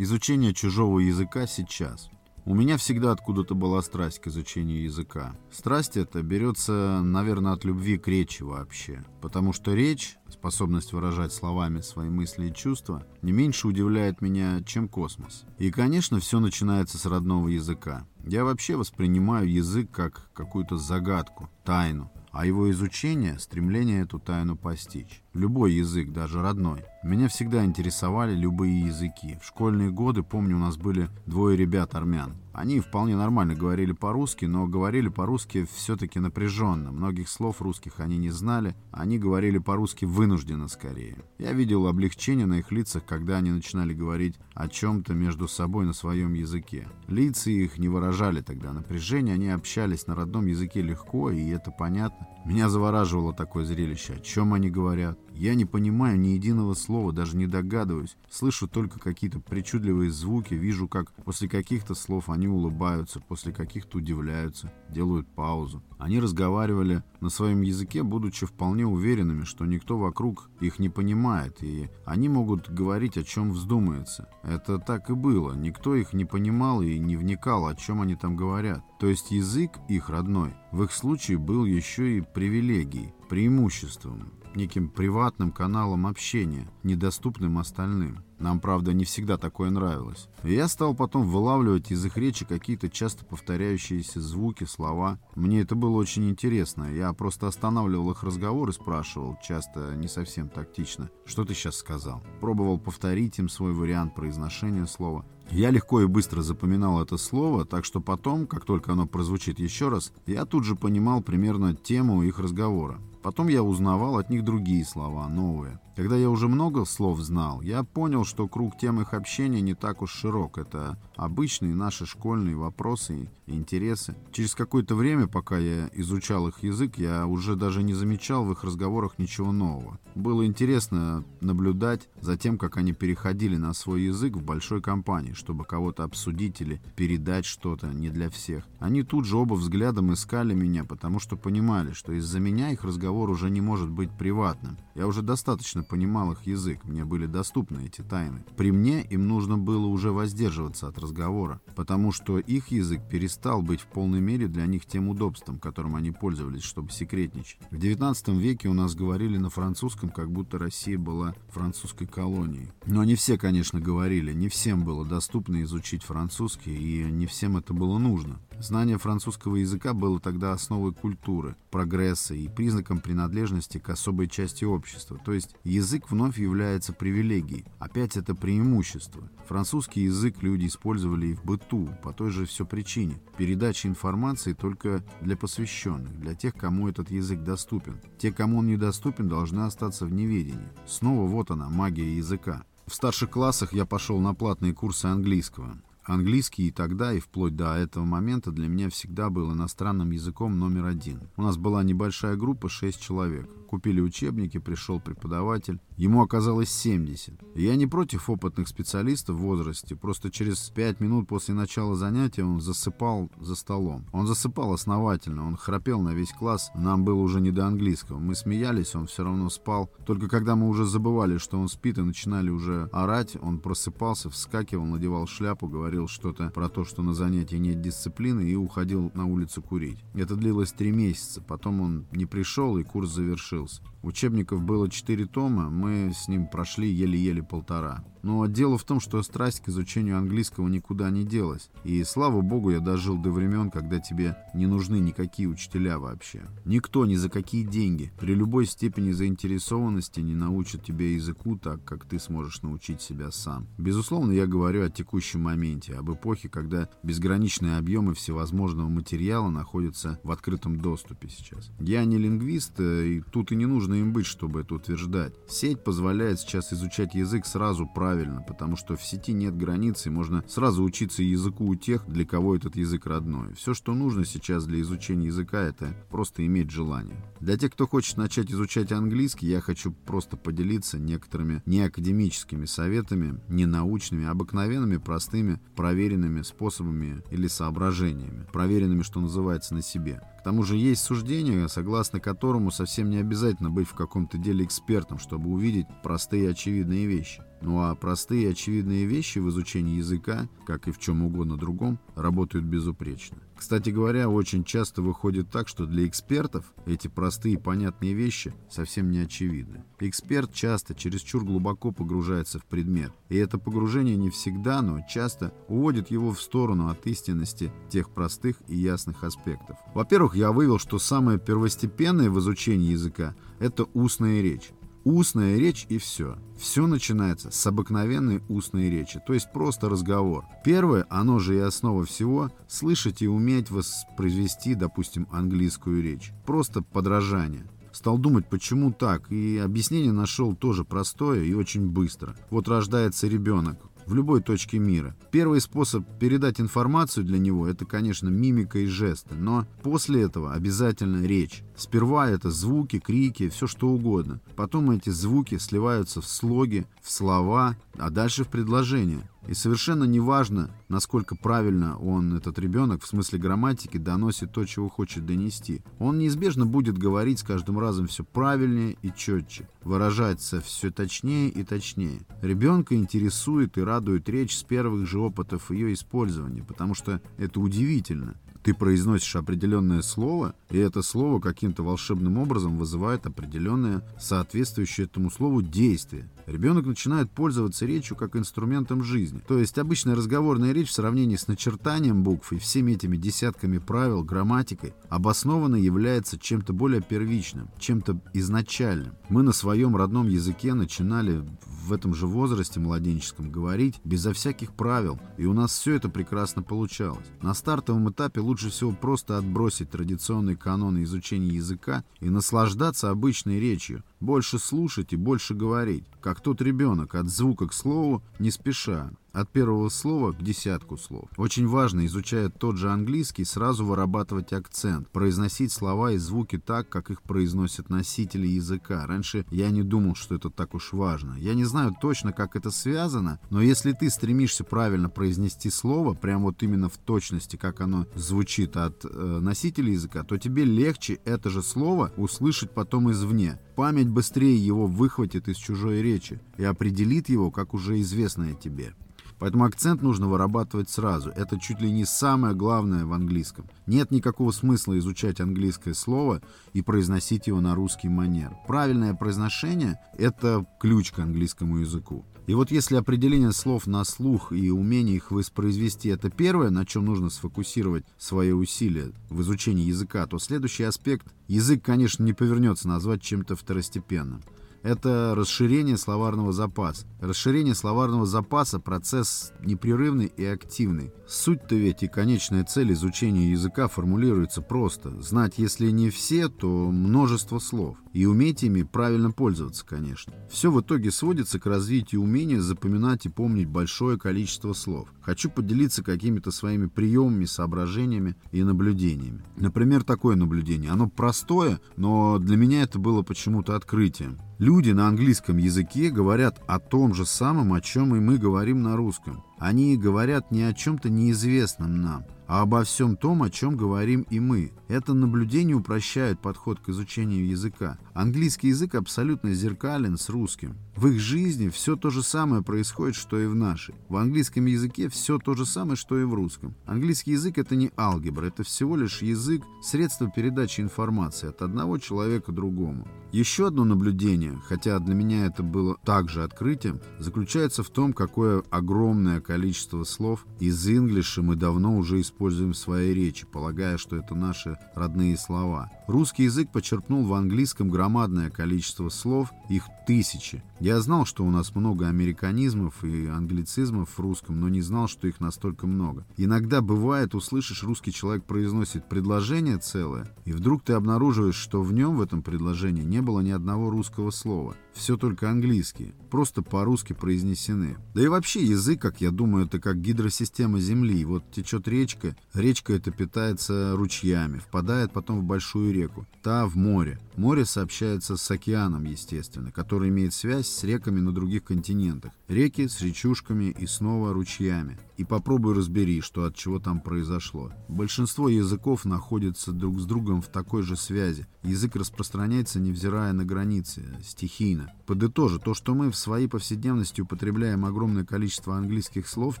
Изучение чужого языка сейчас. У меня всегда откуда-то была страсть к изучению языка. Страсть эта берется, наверное, от любви к речи вообще. Потому что речь, способность выражать словами свои мысли и чувства, не меньше удивляет меня, чем космос. И, конечно, все начинается с родного языка. Я вообще воспринимаю язык как какую-то загадку, тайну а его изучение – стремление эту тайну постичь. Любой язык, даже родной. Меня всегда интересовали любые языки. В школьные годы, помню, у нас были двое ребят армян. Они вполне нормально говорили по-русски, но говорили по-русски все-таки напряженно. Многих слов русских они не знали, они говорили по-русски вынужденно скорее. Я видел облегчение на их лицах, когда они начинали говорить о чем-то между собой на своем языке. Лица их не выражали тогда напряжения, они общались на родном языке легко, и это понятно. Меня завораживало такое зрелище. О чем они говорят? Я не понимаю ни единого слова, даже не догадываюсь. Слышу только какие-то причудливые звуки, вижу, как после каких-то слов они улыбаются, после каких-то удивляются, делают паузу. Они разговаривали на своем языке, будучи вполне уверенными, что никто вокруг их не понимает, и они могут говорить, о чем вздумается. Это так и было. Никто их не понимал и не вникал, о чем они там говорят. То есть язык их родной в их случае был еще и привилегией, преимуществом, неким приватным каналом общения, недоступным остальным. Нам, правда, не всегда такое нравилось. И я стал потом вылавливать из их речи какие-то часто повторяющиеся звуки, слова. Мне это было очень интересно. Я просто останавливал их разговор и спрашивал, часто не совсем тактично, что ты сейчас сказал. Пробовал повторить им свой вариант произношения слова. Я легко и быстро запоминал это слово, так что потом, как только оно прозвучит еще раз, я тут же понимал примерно тему их разговора. Потом я узнавал от них другие слова, новые. Когда я уже много слов знал, я понял, что круг тем их общения не так уж широк. Это обычные наши школьные вопросы и интересы. Через какое-то время, пока я изучал их язык, я уже даже не замечал в их разговорах ничего нового. Было интересно наблюдать за тем, как они переходили на свой язык в большой компании, чтобы кого-то обсудить или передать что-то не для всех. Они тут же оба взглядом искали меня, потому что понимали, что из-за меня их разговор уже не может быть приватным. Я уже достаточно понимал их язык, мне были доступны эти тайны. При мне им нужно было уже воздерживаться от разговора, потому что их язык перестал быть в полной мере для них тем удобством, которым они пользовались, чтобы секретничать. В 19 веке у нас говорили на французском, как будто Россия была французской колонией. Но не все, конечно, говорили, не всем было доступно изучить французский, и не всем это было нужно. Знание французского языка было тогда основой культуры, прогресса и признаком принадлежности к особой части общества. То есть язык вновь является привилегией. Опять это преимущество. Французский язык люди использовали и в быту, по той же все причине. Передача информации только для посвященных, для тех, кому этот язык доступен. Те, кому он недоступен, должны остаться в неведении. Снова вот она, магия языка. В старших классах я пошел на платные курсы английского. Английский и тогда, и вплоть до этого момента для меня всегда был иностранным языком номер один. У нас была небольшая группа, 6 человек. Купили учебники, пришел преподаватель. Ему оказалось 70. Я не против опытных специалистов в возрасте, просто через 5 минут после начала занятия он засыпал за столом. Он засыпал основательно, он храпел на весь класс, нам было уже не до английского. Мы смеялись, он все равно спал. Только когда мы уже забывали, что он спит и начинали уже орать, он просыпался, вскакивал, надевал шляпу, говорил что-то про то, что на занятии нет дисциплины и уходил на улицу курить. Это длилось три месяца, потом он не пришел и курс завершил решился. Учебников было четыре тома, мы с ним прошли еле-еле полтора. Но дело в том, что страсть к изучению английского никуда не делась. И слава богу, я дожил до времен, когда тебе не нужны никакие учителя вообще. Никто ни за какие деньги, при любой степени заинтересованности не научит тебя языку так, как ты сможешь научить себя сам. Безусловно, я говорю о текущем моменте, об эпохе, когда безграничные объемы всевозможного материала находятся в открытом доступе сейчас. Я не лингвист, э, и тут и не нужно им быть, чтобы это утверждать. Сеть позволяет сейчас изучать язык сразу правильно, потому что в сети нет границ, и можно сразу учиться языку у тех, для кого этот язык родной. Все, что нужно сейчас для изучения языка, это просто иметь желание. Для тех, кто хочет начать изучать английский, я хочу просто поделиться некоторыми неакадемическими советами, не научными, а обыкновенными, простыми, проверенными способами или соображениями, проверенными, что называется, на себе. Тому же есть суждение, согласно которому совсем не обязательно быть в каком-то деле экспертом, чтобы увидеть простые очевидные вещи. Ну а простые очевидные вещи в изучении языка, как и в чем угодно другом, работают безупречно. Кстати говоря, очень часто выходит так, что для экспертов эти простые и понятные вещи совсем не очевидны. Эксперт часто чересчур глубоко погружается в предмет, и это погружение не всегда, но часто уводит его в сторону от истинности тех простых и ясных аспектов. Во-первых, я вывел, что самое первостепенное в изучении языка – это устная речь. Устная речь и все. Все начинается с обыкновенной устной речи, то есть просто разговор. Первое, оно же и основа всего, слышать и уметь воспроизвести, допустим, английскую речь. Просто подражание. Стал думать, почему так, и объяснение нашел тоже простое и очень быстро. Вот рождается ребенок, в любой точке мира. Первый способ передать информацию для него – это, конечно, мимика и жесты, но после этого обязательно речь. Сперва это звуки, крики, все что угодно. Потом эти звуки сливаются в слоги, в слова, а дальше в предложения. И совершенно неважно, насколько правильно он, этот ребенок, в смысле грамматики, доносит то, чего хочет донести. Он неизбежно будет говорить с каждым разом все правильнее и четче, выражаться все точнее и точнее. Ребенка интересует и радует речь с первых же опытов ее использования, потому что это удивительно. Ты произносишь определенное слово, и это слово каким-то волшебным образом вызывает определенное соответствующее этому слову действие. Ребенок начинает пользоваться речью как инструментом жизни. То есть обычная разговорная речь в сравнении с начертанием букв и всеми этими десятками правил, грамматикой, обоснованно является чем-то более первичным, чем-то изначальным. Мы на своем родном языке начинали в этом же возрасте младенческом говорить безо всяких правил, и у нас все это прекрасно получалось. На стартовом этапе лучше всего просто отбросить традиционные каноны изучения языка и наслаждаться обычной речью, больше слушать и больше говорить, как тот ребенок, от звука к слову, не спеша, от первого слова к десятку слов. Очень важно, изучая тот же английский, сразу вырабатывать акцент, произносить слова и звуки так, как их произносят носители языка. Раньше я не думал, что это так уж важно. Я не знаю точно, как это связано, но если ты стремишься правильно произнести слово, прям вот именно в точности, как оно звучит от э, носителя языка, то тебе легче это же слово услышать потом извне. Память быстрее его выхватит из чужой речи и определит его, как уже известное тебе. Поэтому акцент нужно вырабатывать сразу. Это чуть ли не самое главное в английском. Нет никакого смысла изучать английское слово и произносить его на русский манер. Правильное произношение – это ключ к английскому языку. И вот если определение слов на слух и умение их воспроизвести – это первое, на чем нужно сфокусировать свои усилия в изучении языка, то следующий аспект – язык, конечно, не повернется назвать чем-то второстепенным это расширение словарного запаса. Расширение словарного запаса – процесс непрерывный и активный. Суть-то ведь и конечная цель изучения языка формулируется просто. Знать, если не все, то множество слов. И уметь ими правильно пользоваться, конечно. Все в итоге сводится к развитию умения запоминать и помнить большое количество слов. Хочу поделиться какими-то своими приемами, соображениями и наблюдениями. Например, такое наблюдение. Оно простое, но для меня это было почему-то открытием. Люди на английском языке говорят о том же самом, о чем и мы говорим на русском. Они говорят не о чем-то неизвестном нам, а обо всем том, о чем говорим и мы. Это наблюдение упрощает подход к изучению языка. Английский язык абсолютно зеркален с русским. В их жизни все то же самое происходит, что и в нашей. В английском языке все то же самое, что и в русском. Английский язык это не алгебра, это всего лишь язык, средство передачи информации от одного человека другому. Еще одно наблюдение, хотя для меня это было также открытием, заключается в том, какое огромное количество слов из инглиша мы давно уже используем в своей речи, полагая, что это наши родные слова. Русский язык почерпнул в английском громадное количество слов, их тысячи. Я знал, что у нас много американизмов и англицизмов в русском, но не знал, что их настолько много. Иногда бывает, услышишь, русский человек произносит предложение целое, и вдруг ты обнаруживаешь, что в нем, в этом предложении, не было ни одного русского слова. Все только английские, просто по-русски произнесены. Да и вообще язык, как я думаю, это как гидросистема Земли. Вот течет речка, речка. Речка эта питается ручьями, впадает потом в большую реку. Та в море. Море сообщается с океаном, естественно, который имеет связь с реками на других континентах. Реки с речушками и снова ручьями. И попробуй разбери, что от чего там произошло. Большинство языков находятся друг с другом в такой же связи. Язык распространяется, невзирая на границы, стихийно. Подытожу, то, что мы в своей повседневности употребляем огромное количество английских слов,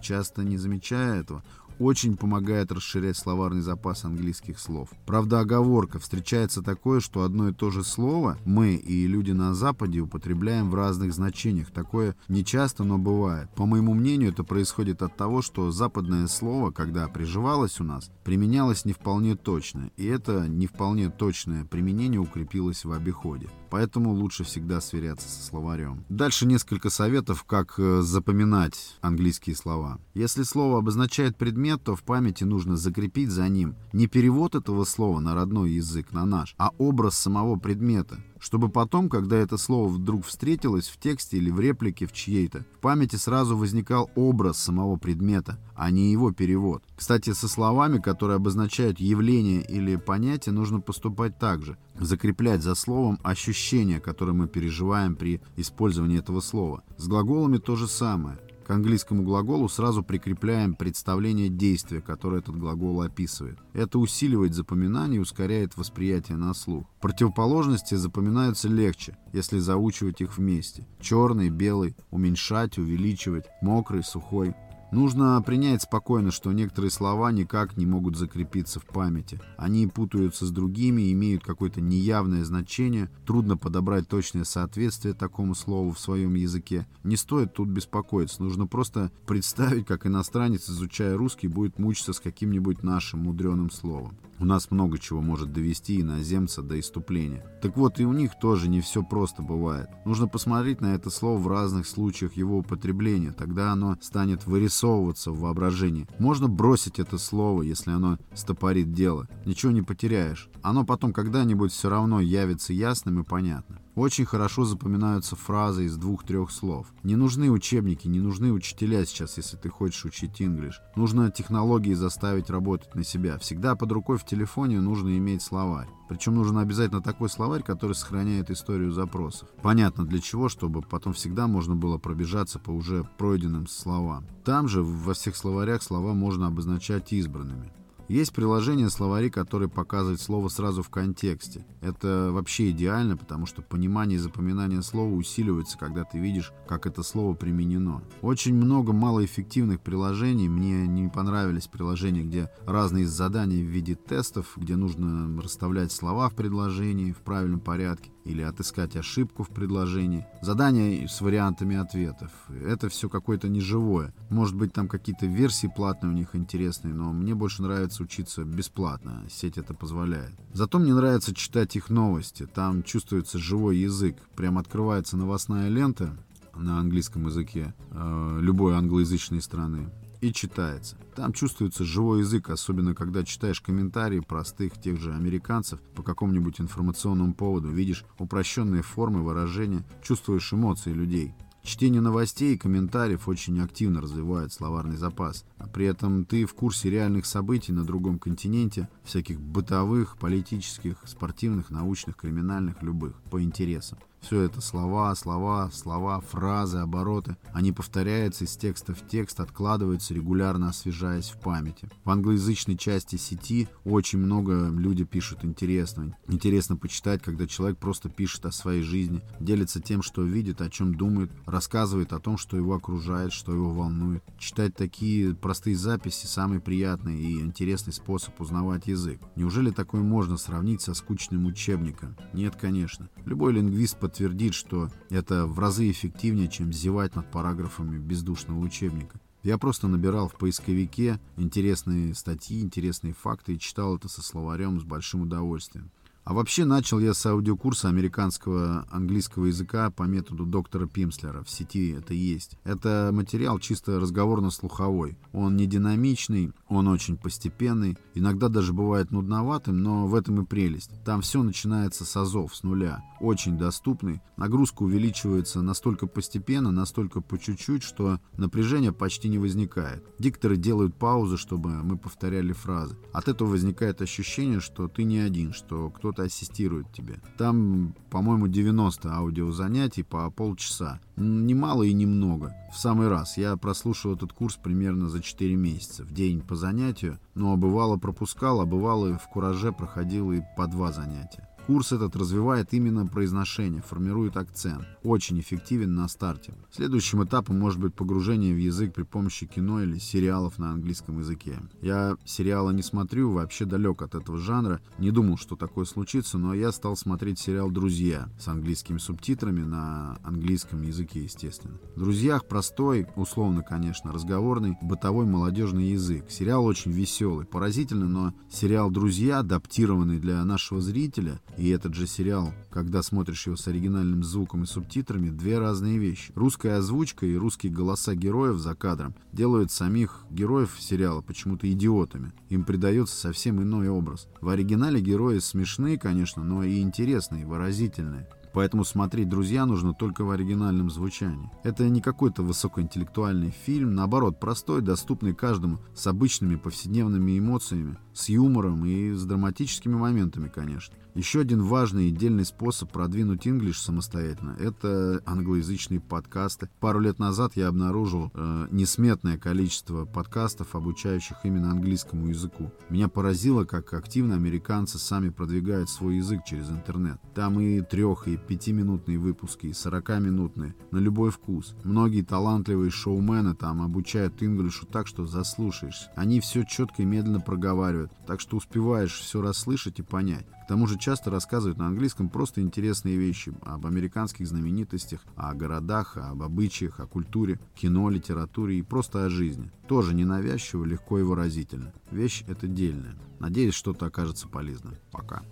часто не замечая этого, очень помогает расширять словарный запас английских слов. Правда, оговорка. Встречается такое, что одно и то же слово мы и люди на Западе употребляем в разных значениях. Такое не часто, но бывает. По моему мнению, это происходит от того, что западное слово, когда приживалось у нас, применялось не вполне точно. И это не вполне точное применение укрепилось в обиходе. Поэтому лучше всегда сверяться со словарем. Дальше несколько советов, как э, запоминать английские слова. Если слово обозначает предмет, то в памяти нужно закрепить за ним не перевод этого слова на родной язык, на наш, а образ самого предмета чтобы потом, когда это слово вдруг встретилось в тексте или в реплике в чьей-то, в памяти сразу возникал образ самого предмета, а не его перевод. Кстати, со словами, которые обозначают явление или понятие, нужно поступать так же. Закреплять за словом ощущение, которое мы переживаем при использовании этого слова. С глаголами то же самое. К английскому глаголу сразу прикрепляем представление действия, которое этот глагол описывает. Это усиливает запоминание и ускоряет восприятие на слух. Противоположности запоминаются легче, если заучивать их вместе. Черный, белый, уменьшать, увеличивать, мокрый, сухой. Нужно принять спокойно, что некоторые слова никак не могут закрепиться в памяти. Они путаются с другими, имеют какое-то неявное значение, трудно подобрать точное соответствие такому слову в своем языке. Не стоит тут беспокоиться, нужно просто представить, как иностранец, изучая русский, будет мучиться с каким-нибудь нашим мудреным словом. У нас много чего может довести иноземца до иступления. Так вот, и у них тоже не все просто бывает. Нужно посмотреть на это слово в разных случаях его употребления, тогда оно станет вырисовываться в воображении. Можно бросить это слово, если оно стопорит дело. Ничего не потеряешь. Оно потом когда-нибудь все равно явится ясным и понятным. Очень хорошо запоминаются фразы из двух-трех слов. Не нужны учебники, не нужны учителя сейчас, если ты хочешь учить инглиш. Нужно технологии заставить работать на себя. Всегда под рукой в телефоне нужно иметь словарь. Причем нужен обязательно такой словарь, который сохраняет историю запросов. Понятно для чего, чтобы потом всегда можно было пробежаться по уже пройденным словам. Там же во всех словарях слова можно обозначать избранными. Есть приложение словари, которые показывают слово сразу в контексте. Это вообще идеально, потому что понимание и запоминание слова усиливается, когда ты видишь, как это слово применено. Очень много малоэффективных приложений. Мне не понравились приложения, где разные задания в виде тестов, где нужно расставлять слова в предложении в правильном порядке или отыскать ошибку в предложении. Задания с вариантами ответов. Это все какое-то неживое. Может быть, там какие-то версии платные у них интересные, но мне больше нравится учиться бесплатно. Сеть это позволяет. Зато мне нравится читать их новости. Там чувствуется живой язык. Прям открывается новостная лента на английском языке э, любой англоязычной страны и читается. Там чувствуется живой язык, особенно когда читаешь комментарии простых тех же американцев по какому-нибудь информационному поводу, видишь упрощенные формы выражения, чувствуешь эмоции людей. Чтение новостей и комментариев очень активно развивает словарный запас. А при этом ты в курсе реальных событий на другом континенте, всяких бытовых, политических, спортивных, научных, криминальных, любых, по интересам. Все это слова, слова, слова, фразы, обороты. Они повторяются из текста в текст, откладываются, регулярно освежаясь в памяти. В англоязычной части сети очень много люди пишут интересно. Интересно почитать, когда человек просто пишет о своей жизни, делится тем, что видит, о чем думает, рассказывает о том, что его окружает, что его волнует. Читать такие простые записи – самый приятный и интересный способ узнавать язык. Неужели такое можно сравнить со скучным учебником? Нет, конечно. Любой лингвист подтвердит, что это в разы эффективнее, чем зевать над параграфами бездушного учебника. Я просто набирал в поисковике интересные статьи, интересные факты и читал это со словарем с большим удовольствием. А вообще начал я с аудиокурса американского английского языка по методу доктора Пимслера. В сети это есть. Это материал чисто разговорно-слуховой. Он не динамичный, он очень постепенный. Иногда даже бывает нудноватым, но в этом и прелесть. Там все начинается с азов, с нуля. Очень доступный. Нагрузка увеличивается настолько постепенно, настолько по чуть-чуть, что напряжение почти не возникает. Дикторы делают паузы, чтобы мы повторяли фразы. От этого возникает ощущение, что ты не один, что кто-то кто-то ассистирует тебе. Там, по-моему, 90 аудиозанятий по полчаса. Немало и немного. В самый раз. Я прослушал этот курс примерно за 4 месяца. В день по занятию. Но бывало пропускал, а бывало в кураже проходил и по два занятия. Курс этот развивает именно произношение, формирует акцент. Очень эффективен на старте. Следующим этапом может быть погружение в язык при помощи кино или сериалов на английском языке. Я сериалы не смотрю, вообще далек от этого жанра. Не думал, что такое случится, но я стал смотреть сериал «Друзья» с английскими субтитрами на английском языке, естественно. В «Друзьях» простой, условно, конечно, разговорный, бытовой молодежный язык. Сериал очень веселый, поразительно, но сериал «Друзья», адаптированный для нашего зрителя, и этот же сериал, когда смотришь его с оригинальным звуком и субтитрами, две разные вещи. Русская озвучка и русские голоса героев за кадром делают самих героев сериала почему-то идиотами. Им придается совсем иной образ. В оригинале герои смешные, конечно, но и интересные, выразительные. Поэтому смотреть «Друзья» нужно только в оригинальном звучании. Это не какой-то высокоинтеллектуальный фильм, наоборот, простой, доступный каждому, с обычными повседневными эмоциями, с юмором и с драматическими моментами, конечно. Еще один важный и дельный способ продвинуть English самостоятельно – это англоязычные подкасты. Пару лет назад я обнаружил э, несметное количество подкастов, обучающих именно английскому языку. Меня поразило, как активно американцы сами продвигают свой язык через интернет. Там и трех, и пятиминутные выпуски, и сорокаминутные, на любой вкус. Многие талантливые шоумены там обучают инглишу так, что заслушаешься. Они все четко и медленно проговаривают, так что успеваешь все расслышать и понять. К тому же часто рассказывают на английском просто интересные вещи об американских знаменитостях, о городах, об обычаях, о культуре, кино, литературе и просто о жизни. Тоже ненавязчиво, легко и выразительно. Вещь это дельная. Надеюсь, что-то окажется полезным. Пока.